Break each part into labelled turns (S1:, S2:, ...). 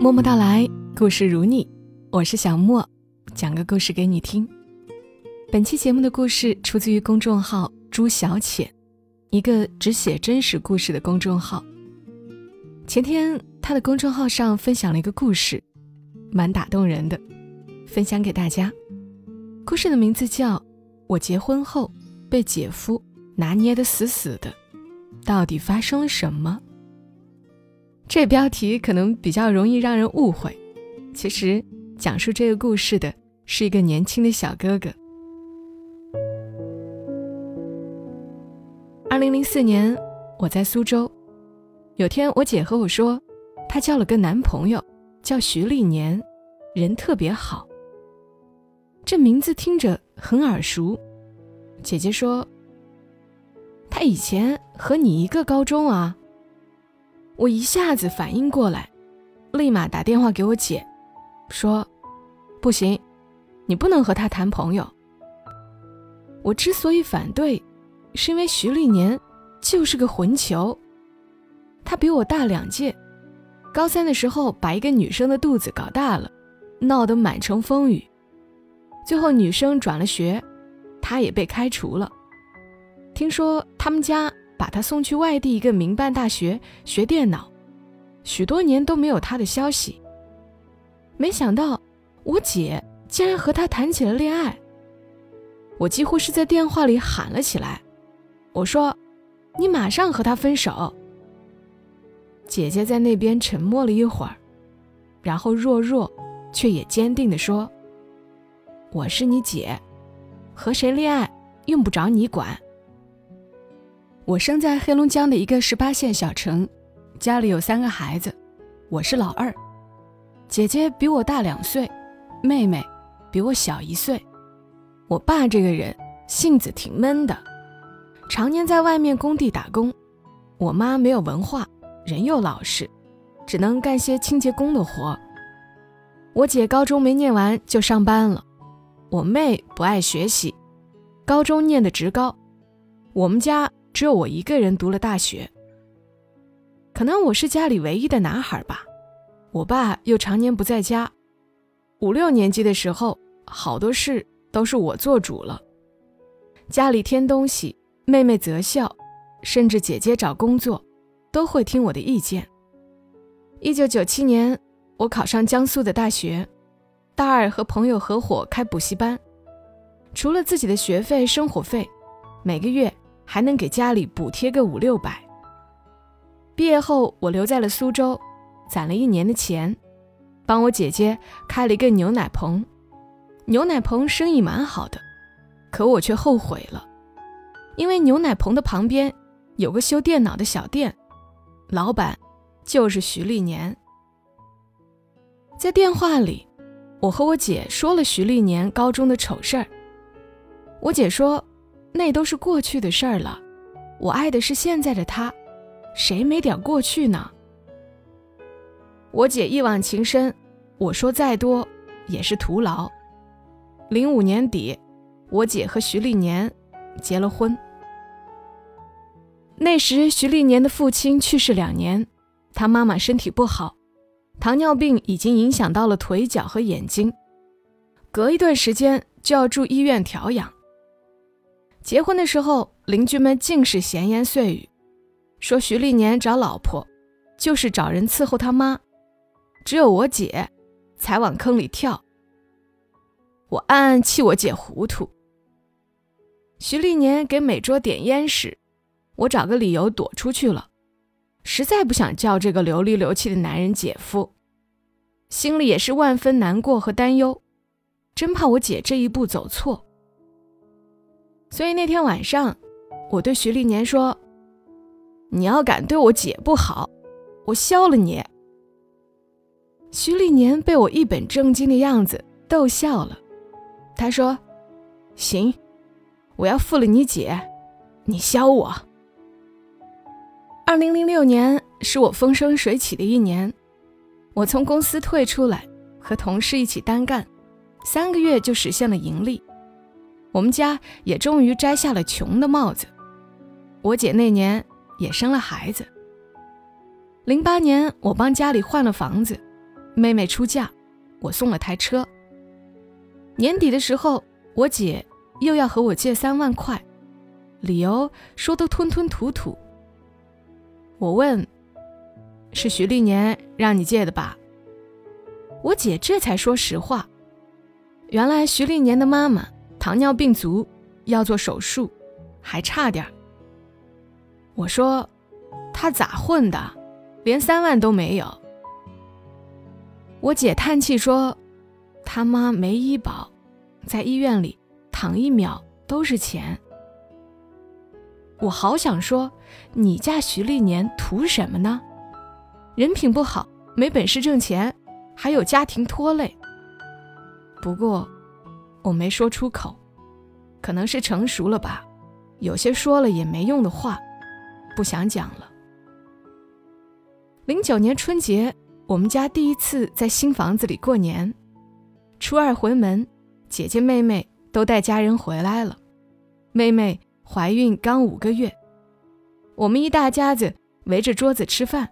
S1: 默默到来，故事如你，我是小莫，讲个故事给你听。本期节目的故事出自于公众号“朱小浅”，一个只写真实故事的公众号。前天，他的公众号上分享了一个故事，蛮打动人的，分享给大家。故事的名字叫《我结婚后被姐夫拿捏得死死的》，到底发生了什么？这标题可能比较容易让人误会，其实讲述这个故事的是一个年轻的小哥哥。二零零四年，我在苏州，有天我姐和我说，她交了个男朋友，叫徐立年，人特别好。这名字听着很耳熟，姐姐说，他以前和你一个高中啊。我一下子反应过来，立马打电话给我姐，说：“不行，你不能和他谈朋友。”我之所以反对，是因为徐立年就是个混球，他比我大两届，高三的时候把一个女生的肚子搞大了，闹得满城风雨，最后女生转了学，他也被开除了。听说他们家。把他送去外地一个民办大学学电脑，许多年都没有他的消息。没想到我姐竟然和他谈起了恋爱，我几乎是在电话里喊了起来：“我说，你马上和他分手。”姐姐在那边沉默了一会儿，然后弱弱却也坚定地说：“我是你姐，和谁恋爱用不着你管。”我生在黑龙江的一个十八线小城，家里有三个孩子，我是老二，姐姐比我大两岁，妹妹比我小一岁。我爸这个人性子挺闷的，常年在外面工地打工。我妈没有文化，人又老实，只能干些清洁工的活。我姐高中没念完就上班了，我妹不爱学习，高中念的职高，我们家。只有我一个人读了大学，可能我是家里唯一的男孩吧。我爸又常年不在家，五六年级的时候，好多事都是我做主了。家里添东西，妹妹择校，甚至姐姐找工作，都会听我的意见。一九九七年，我考上江苏的大学，大二和朋友合伙开补习班，除了自己的学费、生活费，每个月。还能给家里补贴个五六百。毕业后，我留在了苏州，攒了一年的钱，帮我姐姐开了一个牛奶棚。牛奶棚生意蛮好的，可我却后悔了，因为牛奶棚的旁边有个修电脑的小店，老板就是徐立年。在电话里，我和我姐说了徐立年高中的丑事儿。我姐说。那都是过去的事儿了，我爱的是现在的他，谁没点过去呢？我姐一往情深，我说再多也是徒劳。零五年底，我姐和徐立年结了婚。那时徐立年的父亲去世两年，他妈妈身体不好，糖尿病已经影响到了腿脚和眼睛，隔一段时间就要住医院调养。结婚的时候，邻居们尽是闲言碎语，说徐立年找老婆就是找人伺候他妈，只有我姐才往坑里跳。我暗暗气我姐糊涂。徐立年给每桌点烟时，我找个理由躲出去了，实在不想叫这个流里流气的男人姐夫，心里也是万分难过和担忧，真怕我姐这一步走错。所以那天晚上，我对徐立年说：“你要敢对我姐不好，我削了你。”徐立年被我一本正经的样子逗笑了，他说：“行，我要负了你姐，你削我。”二零零六年是我风生水起的一年，我从公司退出来，和同事一起单干，三个月就实现了盈利。我们家也终于摘下了穷的帽子，我姐那年也生了孩子。零八年，我帮家里换了房子，妹妹出嫁，我送了台车。年底的时候，我姐又要和我借三万块，理由说的吞吞吐吐。我问：“是徐丽年让你借的吧？”我姐这才说实话。原来徐丽年的妈妈糖尿病足，要做手术，还差点儿。我说：“他咋混的？连三万都没有。”我姐叹气说：“他妈没医保，在医院里躺一秒都是钱。”我好想说，你嫁徐丽年图什么呢？人品不好，没本事挣钱，还有家庭拖累。不过，我没说出口，可能是成熟了吧，有些说了也没用的话，不想讲了。零九年春节。我们家第一次在新房子里过年，初二回门，姐姐妹妹都带家人回来了。妹妹怀孕刚五个月，我们一大家子围着桌子吃饭。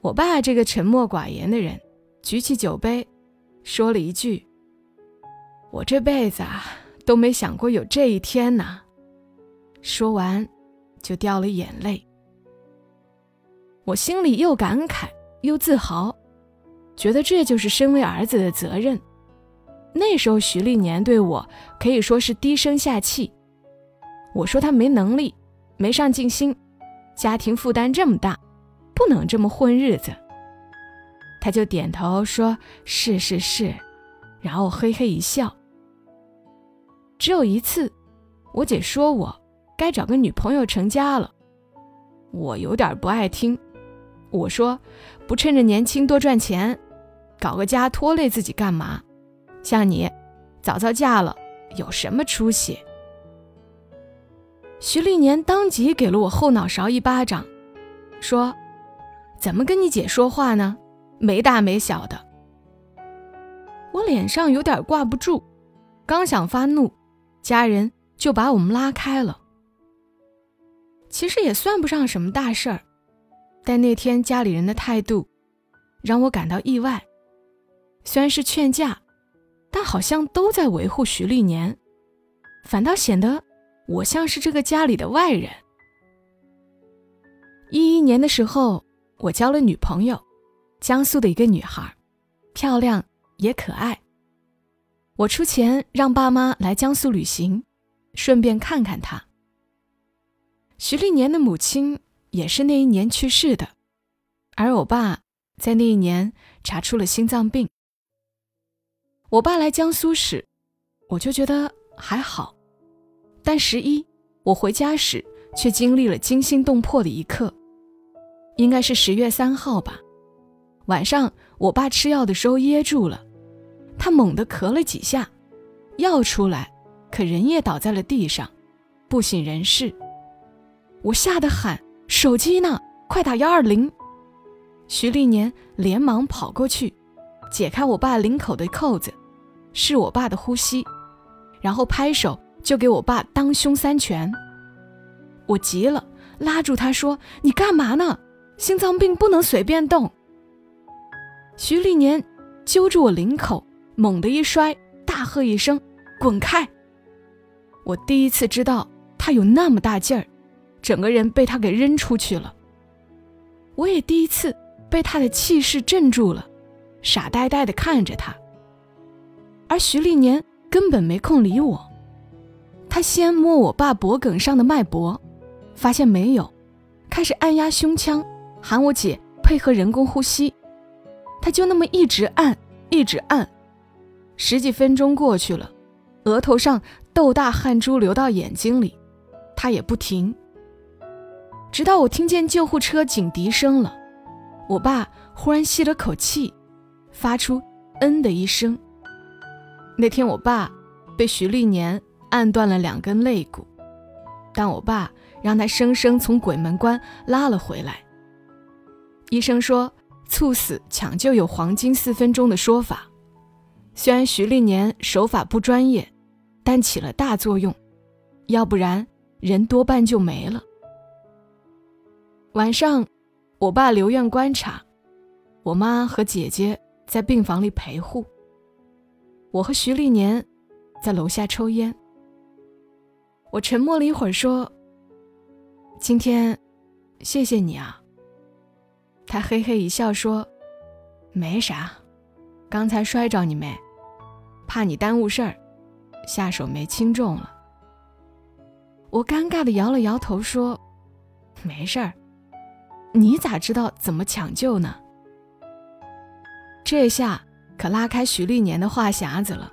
S1: 我爸这个沉默寡言的人，举起酒杯，说了一句：“我这辈子啊都没想过有这一天呢。”说完，就掉了眼泪。我心里又感慨。又自豪，觉得这就是身为儿子的责任。那时候徐丽年对我可以说是低声下气。我说他没能力，没上进心，家庭负担这么大，不能这么混日子。他就点头说是是是，然后嘿嘿一笑。只有一次，我姐说我该找个女朋友成家了，我有点不爱听。我说：“不趁着年轻多赚钱，搞个家拖累自己干嘛？像你，早早嫁了，有什么出息？”徐立年当即给了我后脑勺一巴掌，说：“怎么跟你姐说话呢？没大没小的。”我脸上有点挂不住，刚想发怒，家人就把我们拉开了。其实也算不上什么大事儿。但那天家里人的态度，让我感到意外。虽然是劝架，但好像都在维护徐丽年，反倒显得我像是这个家里的外人。一一年的时候，我交了女朋友，江苏的一个女孩，漂亮也可爱。我出钱让爸妈来江苏旅行，顺便看看他。徐立年的母亲。也是那一年去世的，而我爸在那一年查出了心脏病。我爸来江苏时，我就觉得还好，但十一我回家时，却经历了惊心动魄的一刻。应该是十月三号吧，晚上我爸吃药的时候噎住了，他猛地咳了几下，药出来，可人也倒在了地上，不省人事。我吓得喊。手机呢？快打幺二零！徐丽年连忙跑过去，解开我爸领口的扣子，是我爸的呼吸，然后拍手就给我爸当胸三拳。我急了，拉住他说：“你干嘛呢？心脏病不能随便动。”徐丽年揪住我领口，猛地一摔，大喝一声：“滚开！”我第一次知道他有那么大劲儿。整个人被他给扔出去了。我也第一次被他的气势镇住了，傻呆呆的看着他。而徐立年根本没空理我，他先摸我爸脖梗上的脉搏，发现没有，开始按压胸腔，喊我姐配合人工呼吸。他就那么一直按，一直按，十几分钟过去了，额头上豆大汗珠流到眼睛里，他也不停。直到我听见救护车警笛声了，我爸忽然吸了口气，发出“嗯”的一声。那天我爸被徐立年按断了两根肋骨，但我爸让他生生从鬼门关拉了回来。医生说猝死抢救有黄金四分钟的说法，虽然徐立年手法不专业，但起了大作用，要不然人多半就没了。晚上，我爸留院观察，我妈和姐姐在病房里陪护，我和徐立年在楼下抽烟。我沉默了一会儿，说：“今天，谢谢你啊。”他嘿嘿一笑说：“没啥，刚才摔着你没？怕你耽误事儿，下手没轻重了。”我尴尬的摇了摇头说：“没事儿，你咋知道怎么抢救呢？”这下可拉开徐立年的话匣子了。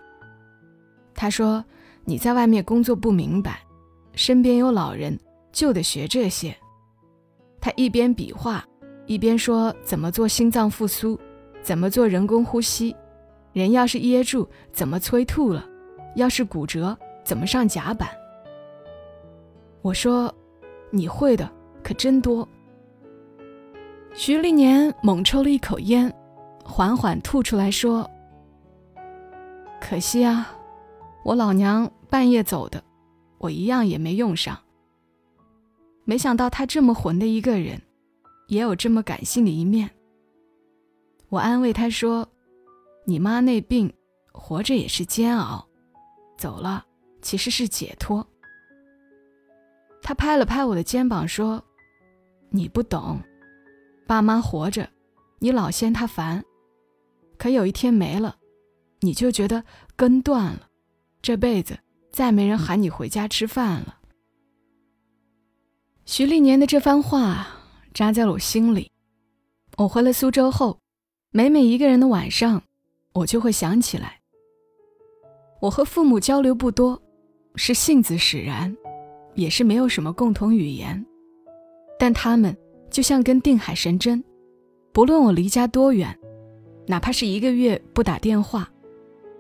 S1: 他说：“你在外面工作不明白。”身边有老人，就得学这些。他一边比划，一边说：“怎么做心脏复苏？怎么做人工呼吸？人要是噎住，怎么催吐了？要是骨折，怎么上甲板？”我说：“你会的可真多。”徐立年猛抽了一口烟，缓缓吐出来说：“可惜啊，我老娘半夜走的。”我一样也没用上。没想到他这么混的一个人，也有这么感性的一面。我安慰他说：“你妈那病，活着也是煎熬，走了其实是解脱。”他拍了拍我的肩膀说：“你不懂，爸妈活着，你老嫌他烦，可有一天没了，你就觉得根断了，这辈子。”再没人喊你回家吃饭了。徐立年的这番话扎在了我心里。我回了苏州后，每每一个人的晚上，我就会想起来。我和父母交流不多，是性子使然，也是没有什么共同语言。但他们就像根定海神针，不论我离家多远，哪怕是一个月不打电话，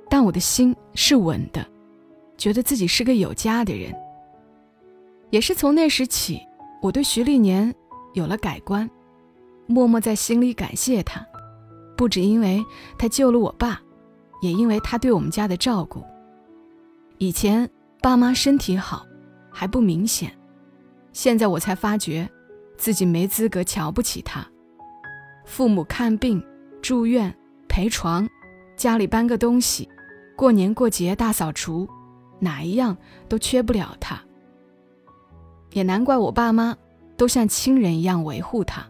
S1: 但我的心是稳的。觉得自己是个有家的人，也是从那时起，我对徐立年有了改观，默默在心里感谢他，不只因为他救了我爸，也因为他对我们家的照顾。以前爸妈身体好还不明显，现在我才发觉，自己没资格瞧不起他。父母看病、住院、陪床，家里搬个东西，过年过节大扫除。哪一样都缺不了他，也难怪我爸妈都像亲人一样维护他。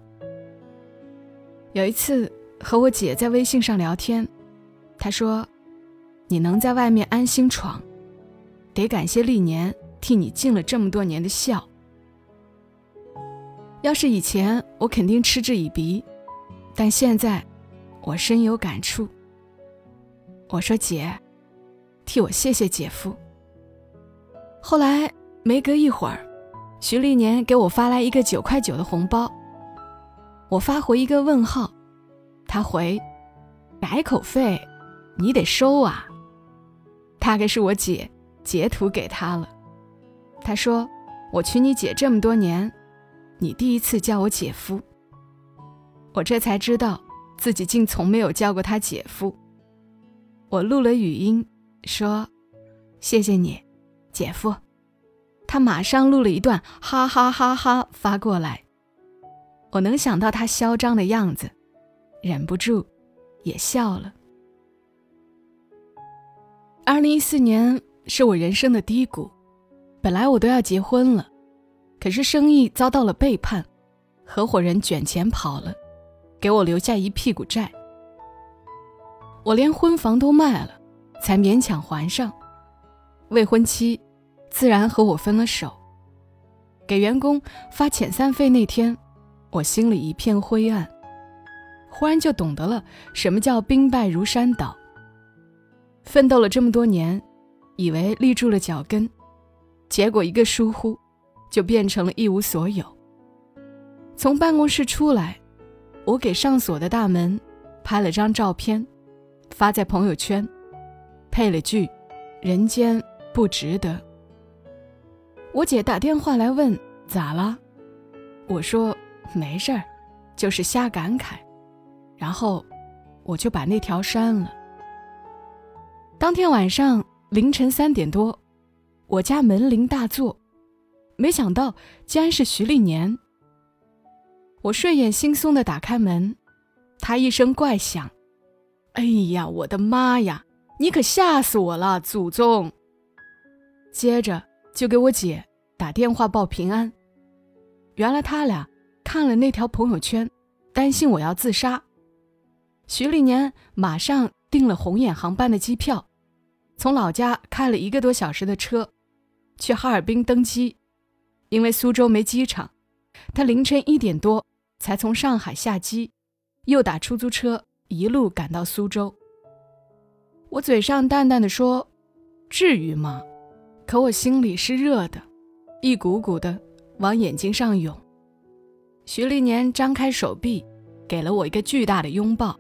S1: 有一次和我姐在微信上聊天，她说：“你能在外面安心闯，得感谢历年替你尽了这么多年的孝。要是以前我肯定嗤之以鼻，但现在我深有感触。”我说：“姐，替我谢谢姐夫。”后来没隔一会儿，徐历年给我发来一个九块九的红包，我发回一个问号，他回：“改口费，你得收啊。”大概是我姐截图给他了。他说：“我娶你姐这么多年，你第一次叫我姐夫。”我这才知道自己竟从没有叫过他姐夫。我录了语音说：“谢谢你。”姐夫，他马上录了一段哈哈哈哈发过来。我能想到他嚣张的样子，忍不住也笑了。二零一四年是我人生的低谷，本来我都要结婚了，可是生意遭到了背叛，合伙人卷钱跑了，给我留下一屁股债。我连婚房都卖了，才勉强还上。未婚妻。自然和我分了手。给员工发遣散费那天，我心里一片灰暗，忽然就懂得了什么叫兵败如山倒。奋斗了这么多年，以为立住了脚跟，结果一个疏忽，就变成了一无所有。从办公室出来，我给上锁的大门拍了张照片，发在朋友圈，配了句“人间不值得”。我姐打电话来问咋了，我说没事儿，就是瞎感慨，然后我就把那条删了。当天晚上凌晨三点多，我家门铃大作，没想到竟然是徐立年。我睡眼惺忪的打开门，他一声怪响：“哎呀，我的妈呀！你可吓死我了，祖宗！”接着就给我姐打电话报平安。原来他俩看了那条朋友圈，担心我要自杀。徐立年马上订了红眼航班的机票，从老家开了一个多小时的车，去哈尔滨登机。因为苏州没机场，他凌晨一点多才从上海下机，又打出租车一路赶到苏州。我嘴上淡淡的说：“至于吗？”可我心里是热的，一股股的往眼睛上涌。徐立年张开手臂，给了我一个巨大的拥抱，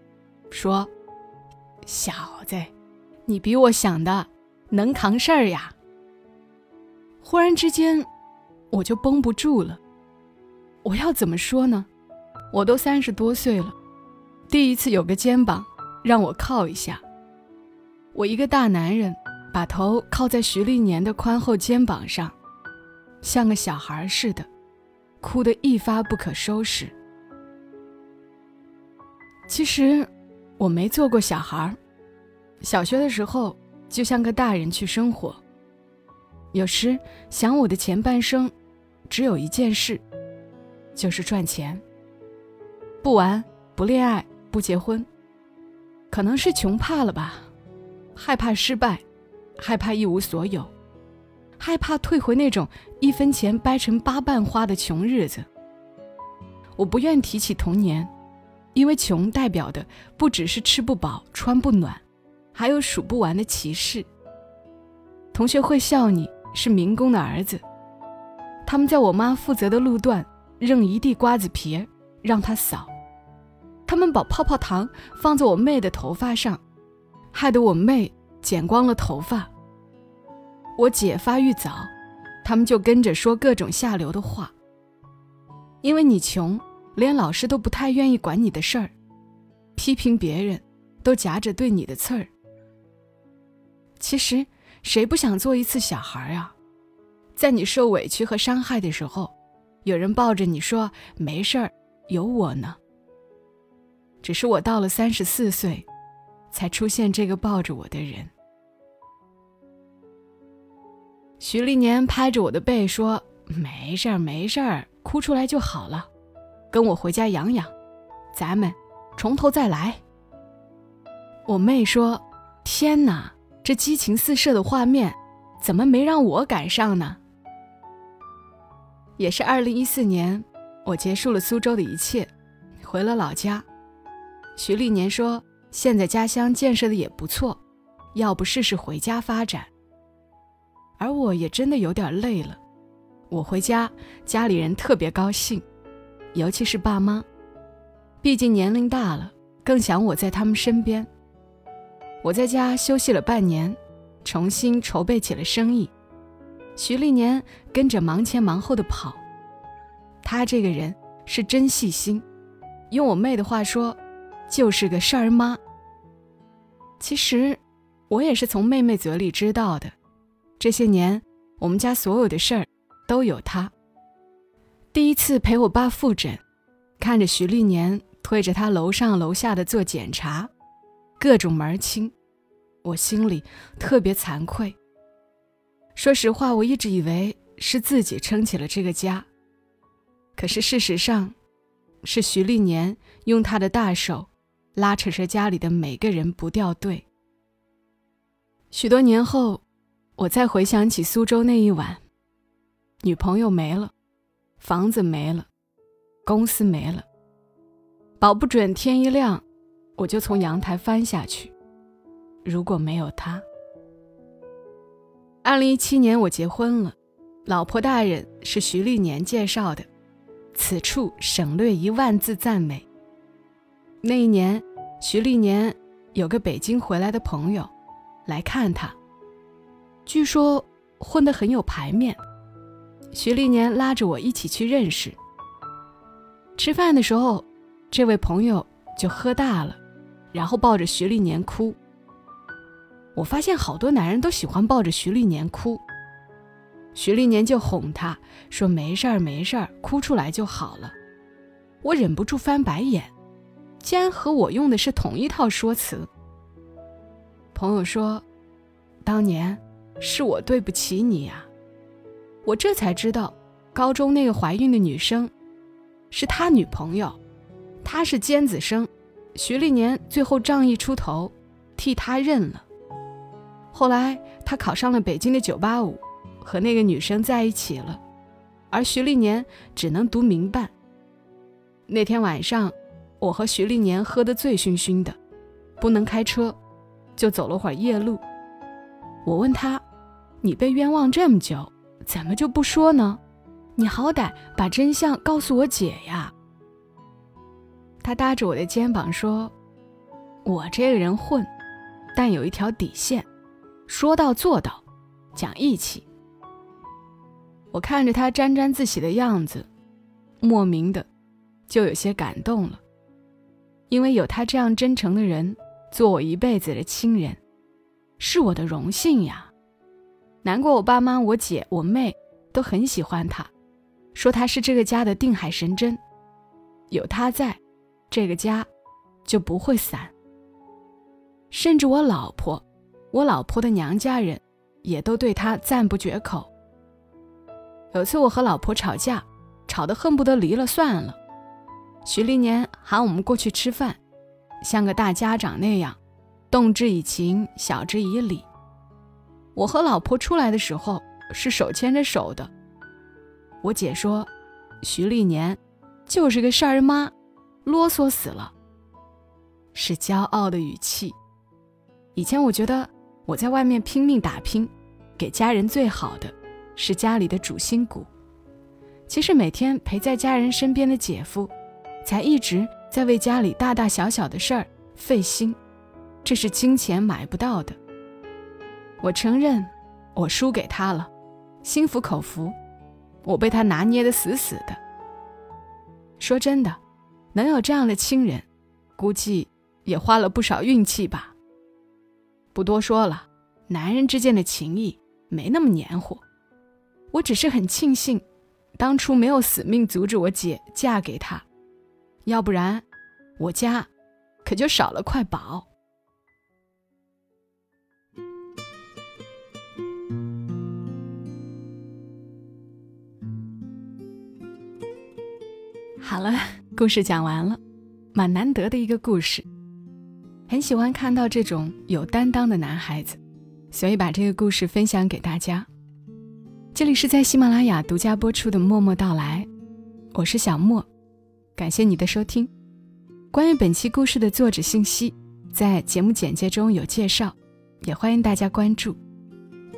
S1: 说：“小子，你比我想的能扛事儿呀。”忽然之间，我就绷不住了。我要怎么说呢？我都三十多岁了，第一次有个肩膀让我靠一下。我一个大男人。把头靠在徐立年的宽厚肩膀上，像个小孩似的，哭得一发不可收拾。其实我没做过小孩，小学的时候就像个大人去生活。有时想我的前半生，只有一件事，就是赚钱。不玩，不恋爱，不结婚，可能是穷怕了吧，害怕失败。害怕一无所有，害怕退回那种一分钱掰成八瓣花的穷日子。我不愿提起童年，因为穷代表的不只是吃不饱穿不暖，还有数不完的歧视。同学会笑你是民工的儿子，他们在我妈负责的路段扔一地瓜子皮儿让她扫，他们把泡泡糖放在我妹的头发上，害得我妹。剪光了头发。我姐发育早，他们就跟着说各种下流的话。因为你穷，连老师都不太愿意管你的事儿，批评别人都夹着对你的刺儿。其实谁不想做一次小孩啊？在你受委屈和伤害的时候，有人抱着你说没事儿，有我呢。只是我到了三十四岁，才出现这个抱着我的人。徐立年拍着我的背说：“没事儿，没事儿，哭出来就好了，跟我回家养养，咱们从头再来。”我妹说：“天哪，这激情四射的画面，怎么没让我赶上呢？”也是二零一四年，我结束了苏州的一切，回了老家。徐立年说：“现在家乡建设的也不错，要不试试回家发展？”而我也真的有点累了，我回家，家里人特别高兴，尤其是爸妈，毕竟年龄大了，更想我在他们身边。我在家休息了半年，重新筹备起了生意。徐立年跟着忙前忙后的跑，他这个人是真细心，用我妹的话说，就是个事儿妈。其实，我也是从妹妹嘴里知道的。这些年，我们家所有的事儿都有他。第一次陪我爸复诊，看着徐立年推着他楼上楼下的做检查，各种门儿清，我心里特别惭愧。说实话，我一直以为是自己撑起了这个家，可是事实上，是徐立年用他的大手拉扯着家里的每个人不掉队。许多年后。我再回想起苏州那一晚，女朋友没了，房子没了，公司没了，保不准天一亮，我就从阳台翻下去。如果没有他，二零一七年我结婚了，老婆大人是徐立年介绍的，此处省略一万字赞美。那一年，徐立年有个北京回来的朋友来看他。据说混得很有排面，徐立年拉着我一起去认识。吃饭的时候，这位朋友就喝大了，然后抱着徐立年哭。我发现好多男人都喜欢抱着徐立年哭，徐立年就哄他说：“没事儿，没事儿，哭出来就好了。”我忍不住翻白眼，竟然和我用的是同一套说辞。朋友说：“当年是我对不起你呀。”我这才知道，高中那个怀孕的女生，是他女朋友，他是尖子生，徐立年最后仗义出头，替他认了。后来他考上了北京的九八五，和那个女生在一起了，而徐立年只能读民办。那天晚上，我和徐立年喝得醉醺醺的，不能开车，就走了会儿夜路。我问他：“你被冤枉这么久？”怎么就不说呢？你好歹把真相告诉我姐呀。他搭着我的肩膀说：“我这个人混，但有一条底线，说到做到，讲义气。”我看着他沾沾自喜的样子，莫名的就有些感动了，因为有他这样真诚的人做我一辈子的亲人，是我的荣幸呀。难过，我爸妈、我姐、我妹都很喜欢他，说他是这个家的定海神针，有他在，这个家就不会散。甚至我老婆，我老婆的娘家人也都对他赞不绝口。有次我和老婆吵架，吵得恨不得离了算了，徐立年喊我们过去吃饭，像个大家长那样，动之以情，晓之以理。我和老婆出来的时候是手牵着手的。我姐说，徐丽年就是个事儿妈，啰嗦死了。是骄傲的语气。以前我觉得我在外面拼命打拼，给家人最好的是家里的主心骨。其实每天陪在家人身边的姐夫，才一直在为家里大大小小的事儿费心，这是金钱买不到的。我承认，我输给他了，心服口服，我被他拿捏的死死的。说真的，能有这样的亲人，估计也花了不少运气吧。不多说了，男人之间的情谊没那么黏糊。我只是很庆幸，当初没有死命阻止我姐嫁给他，要不然，我家可就少了块宝。好了，故事讲完了，蛮难得的一个故事。很喜欢看到这种有担当的男孩子，所以把这个故事分享给大家。这里是在喜马拉雅独家播出的《默默到来》，我是小莫，感谢你的收听。关于本期故事的作者信息，在节目简介中有介绍，也欢迎大家关注。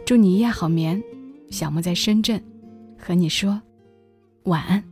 S1: 祝你一夜好眠，小莫在深圳，和你说晚安。